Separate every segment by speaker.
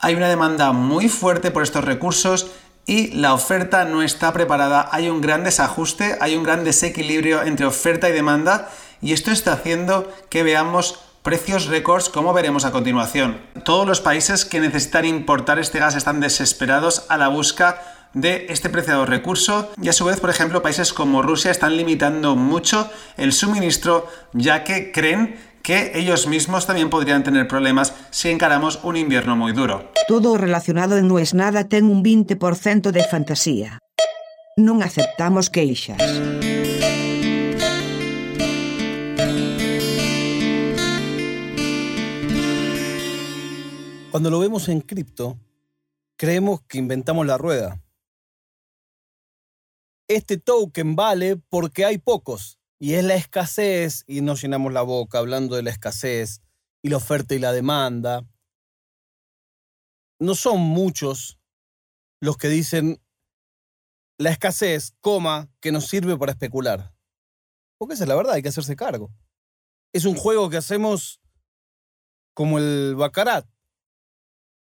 Speaker 1: hay una demanda muy fuerte por estos recursos y la oferta no está preparada, hay un gran desajuste, hay un gran desequilibrio entre oferta y demanda y esto está haciendo que veamos precios récords como veremos a continuación. Todos los países que necesitan importar este gas están desesperados a la busca de este preciado recurso y a su vez, por ejemplo, países como Rusia están limitando mucho el suministro ya que creen que ellos mismos también podrían tener problemas si encaramos un invierno muy duro.
Speaker 2: Todo relacionado en No es Nada ten un 20% de fantasía. Non aceptamos queixas.
Speaker 3: Cuando lo vemos en cripto, creemos que inventamos la rueda. Este token vale porque hay pocos y es la escasez y nos llenamos la boca hablando de la escasez y la oferta y la demanda. No son muchos los que dicen la escasez, coma, que nos sirve para especular. Porque esa es la verdad, hay que hacerse cargo. Es un juego que hacemos como el Bacarat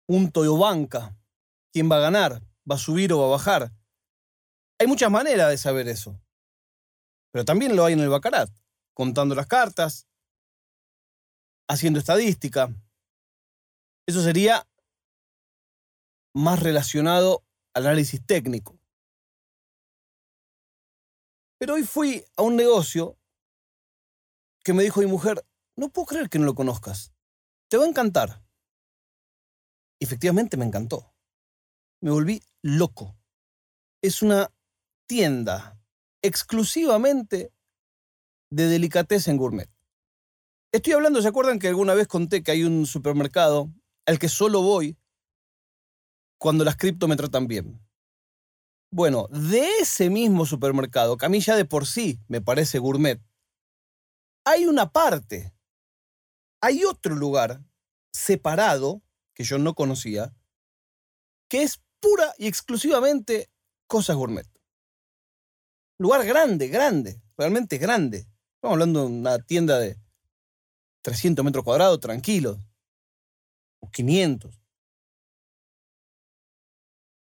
Speaker 3: un Toyobanca. ¿Quién va a ganar? ¿Va a subir o va a bajar? Hay muchas maneras de saber eso. Pero también lo hay en el Bacarat, contando las cartas, haciendo estadística. Eso sería más relacionado al análisis técnico. Pero hoy fui a un negocio que me dijo mi mujer, no puedo creer que no lo conozcas. Te va a encantar. Efectivamente me encantó. Me volví loco. Es una tienda exclusivamente de en gourmet. Estoy hablando, ¿se acuerdan que alguna vez conté que hay un supermercado al que solo voy cuando las cripto me tratan bien? Bueno, de ese mismo supermercado, que a mí ya de por sí me parece gourmet, hay una parte, hay otro lugar separado que yo no conocía, que es pura y exclusivamente cosas gourmet. Lugar grande, grande, realmente grande. Estamos hablando de una tienda de 300 metros cuadrados, tranquilo. O 500.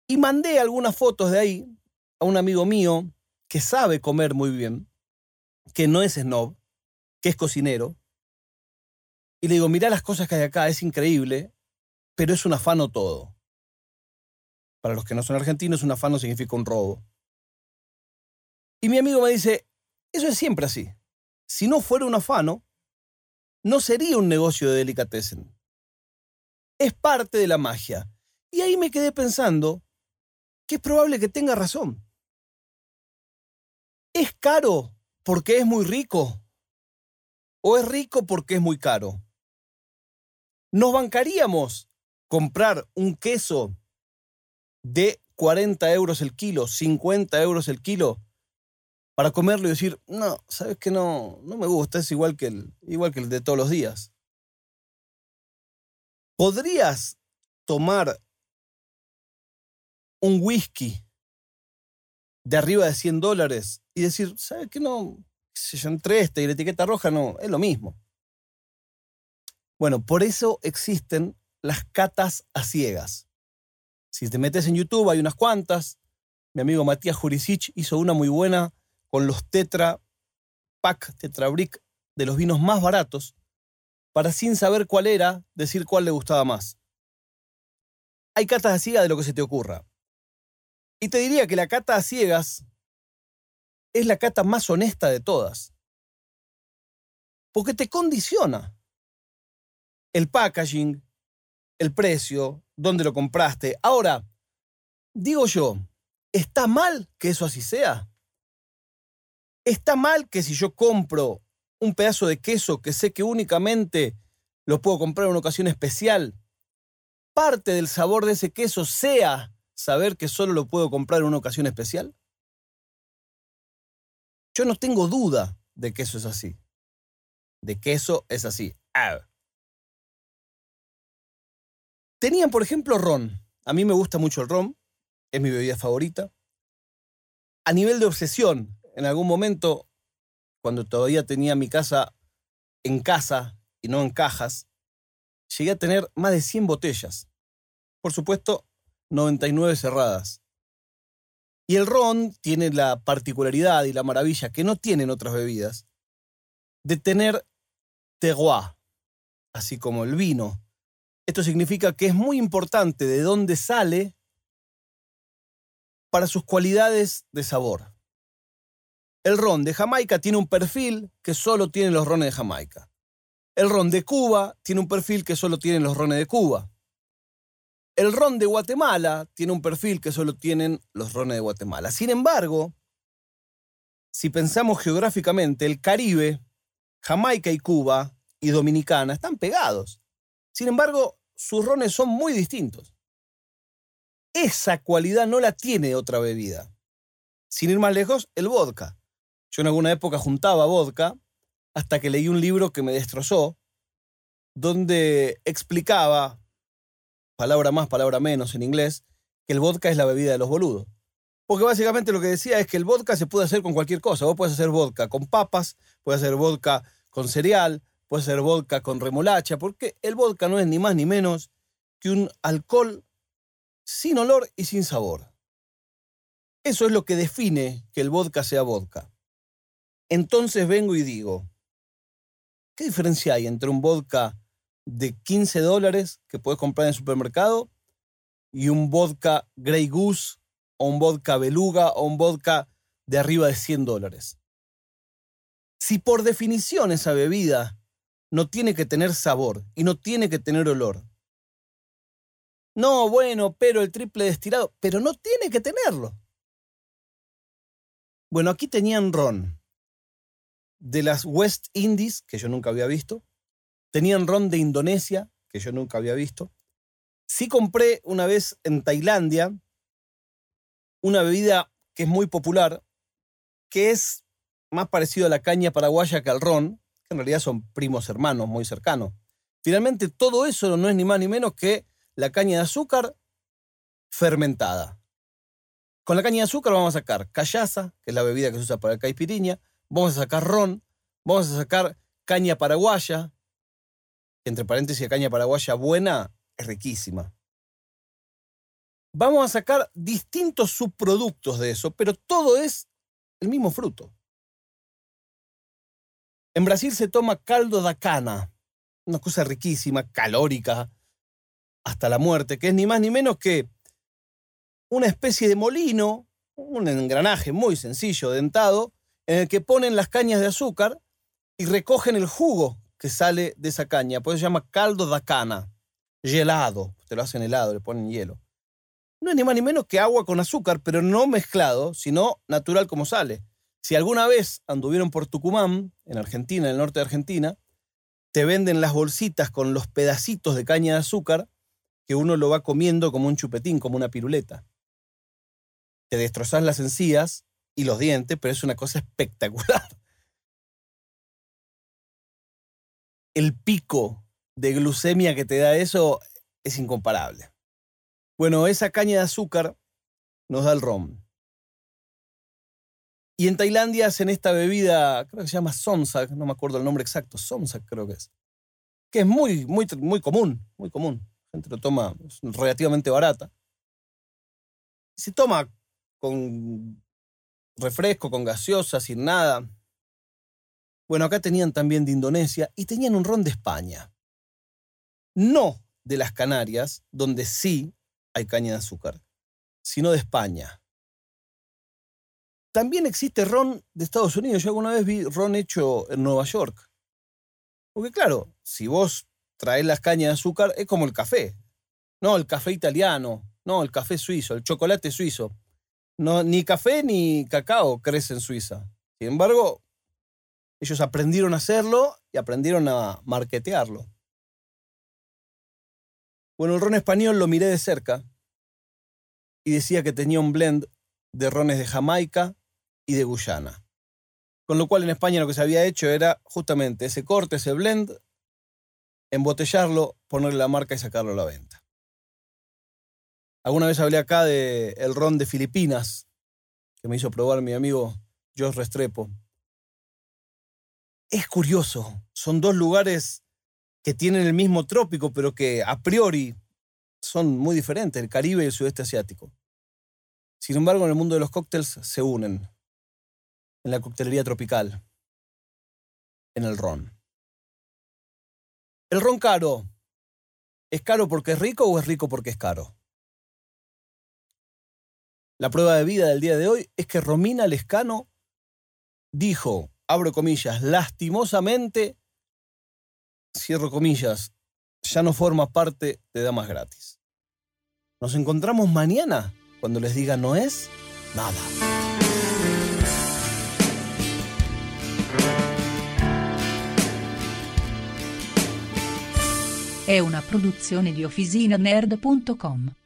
Speaker 3: Y mandé algunas fotos de ahí a un amigo mío que sabe comer muy bien, que no es snob, que es cocinero. Y le digo, mirá las cosas que hay acá, es increíble pero es un afano todo. Para los que no son argentinos, un afano significa un robo. Y mi amigo me dice, eso es siempre así. Si no fuera un afano, no sería un negocio de delicatessen. Es parte de la magia. Y ahí me quedé pensando que es probable que tenga razón. ¿Es caro porque es muy rico? ¿O es rico porque es muy caro? ¿Nos bancaríamos comprar un queso de 40 euros el kilo, 50 euros el kilo, para comerlo y decir, no, sabes que no, no me gusta, es igual que, el, igual que el de todos los días. ¿Podrías tomar un whisky de arriba de 100 dólares y decir, ¿sabes qué no? Si yo entre este y la etiqueta roja, no, es lo mismo. Bueno, por eso existen las catas a ciegas. Si te metes en YouTube, hay unas cuantas. Mi amigo Matías Jurisic hizo una muy buena con los Tetra Pack, Tetra Brick de los vinos más baratos, para sin saber cuál era, decir cuál le gustaba más. Hay catas a ciegas de lo que se te ocurra. Y te diría que la cata a ciegas es la cata más honesta de todas. Porque te condiciona. El packaging, el precio, dónde lo compraste. Ahora, digo yo, ¿está mal que eso así sea? ¿Está mal que si yo compro un pedazo de queso que sé que únicamente lo puedo comprar en una ocasión especial, parte del sabor de ese queso sea saber que solo lo puedo comprar en una ocasión especial? Yo no tengo duda de que eso es así. De que eso es así. Tenían, por ejemplo, ron. A mí me gusta mucho el ron, es mi bebida favorita. A nivel de obsesión, en algún momento, cuando todavía tenía mi casa en casa y no en cajas, llegué a tener más de 100 botellas. por supuesto, 99 cerradas. Y el ron tiene la particularidad y la maravilla que no tienen otras bebidas de tener terroir, así como el vino. Esto significa que es muy importante de dónde sale para sus cualidades de sabor. El ron de Jamaica tiene un perfil que solo tienen los rones de Jamaica. El ron de Cuba tiene un perfil que solo tienen los rones de Cuba. El ron de Guatemala tiene un perfil que solo tienen los rones de Guatemala. Sin embargo, si pensamos geográficamente, el Caribe, Jamaica y Cuba y Dominicana están pegados. Sin embargo, sus rones son muy distintos. Esa cualidad no la tiene otra bebida. Sin ir más lejos, el vodka. Yo en alguna época juntaba vodka hasta que leí un libro que me destrozó, donde explicaba palabra más, palabra menos en inglés, que el vodka es la bebida de los boludos. Porque básicamente lo que decía es que el vodka se puede hacer con cualquier cosa. Vos puedes hacer vodka con papas, puedes hacer vodka con cereal, puedes hacer vodka con remolacha, porque el vodka no es ni más ni menos que un alcohol sin olor y sin sabor. Eso es lo que define que el vodka sea vodka. Entonces vengo y digo, ¿qué diferencia hay entre un vodka de 15 dólares que puedes comprar en el supermercado y un vodka Grey Goose o un vodka Beluga o un vodka de arriba de 100 dólares. Si por definición esa bebida no tiene que tener sabor y no tiene que tener olor. No, bueno, pero el triple destilado, pero no tiene que tenerlo. Bueno, aquí tenían ron de las West Indies, que yo nunca había visto, Tenían ron de Indonesia, que yo nunca había visto. Sí compré una vez en Tailandia una bebida que es muy popular, que es más parecido a la caña paraguaya que al ron, que en realidad son primos hermanos muy cercanos. Finalmente, todo eso no es ni más ni menos que la caña de azúcar fermentada. Con la caña de azúcar vamos a sacar callaza, que es la bebida que se usa para el caipiriña, vamos a sacar ron, vamos a sacar caña paraguaya, entre paréntesis, caña paraguaya buena, es riquísima. Vamos a sacar distintos subproductos de eso, pero todo es el mismo fruto. En Brasil se toma caldo da cana, una cosa riquísima, calórica, hasta la muerte, que es ni más ni menos que una especie de molino, un engranaje muy sencillo, dentado, en el que ponen las cañas de azúcar y recogen el jugo que sale de esa caña. Pues se llama caldo da cana, gelado. Te lo hacen helado, le ponen hielo. No es ni más ni menos que agua con azúcar, pero no mezclado, sino natural como sale. Si alguna vez anduvieron por Tucumán, en Argentina, en el norte de Argentina, te venden las bolsitas con los pedacitos de caña de azúcar que uno lo va comiendo como un chupetín, como una piruleta. Te destrozas las encías y los dientes, pero es una cosa espectacular. el pico de glucemia que te da eso es incomparable. Bueno, esa caña de azúcar nos da el ron. Y en Tailandia hacen esta bebida, creo que se llama sonsak, no me acuerdo el nombre exacto, sonsak creo que es, que es muy, muy, muy común, muy común. La gente lo toma, es relativamente barata. Se toma con refresco, con gaseosa, sin nada. Bueno, acá tenían también de Indonesia y tenían un ron de España. No de las Canarias, donde sí hay caña de azúcar, sino de España. También existe ron de Estados Unidos. Yo alguna vez vi ron hecho en Nueva York. Porque claro, si vos traes las cañas de azúcar, es como el café. No, el café italiano, no, el café suizo, el chocolate suizo. No, ni café ni cacao crece en Suiza. Sin embargo, ellos aprendieron a hacerlo y aprendieron a marketearlo. Bueno, el ron español lo miré de cerca y decía que tenía un blend de rones de Jamaica y de Guyana. Con lo cual en España lo que se había hecho era justamente ese corte, ese blend, embotellarlo, ponerle la marca y sacarlo a la venta. Alguna vez hablé acá de el ron de Filipinas, que me hizo probar mi amigo Josh Restrepo es curioso. Son dos lugares que tienen el mismo trópico, pero que a priori son muy diferentes, el Caribe y el sudeste asiático. Sin embargo, en el mundo de los cócteles se unen. En la coctelería tropical. En el ron. El ron caro. ¿Es caro porque es rico o es rico porque es caro? La prueba de vida del día de hoy es que Romina Lescano dijo, abro comillas, lastimosamente, cierro comillas, ya no forma parte de Damas Gratis. Nos encontramos mañana cuando les diga no es nada.
Speaker 4: Una.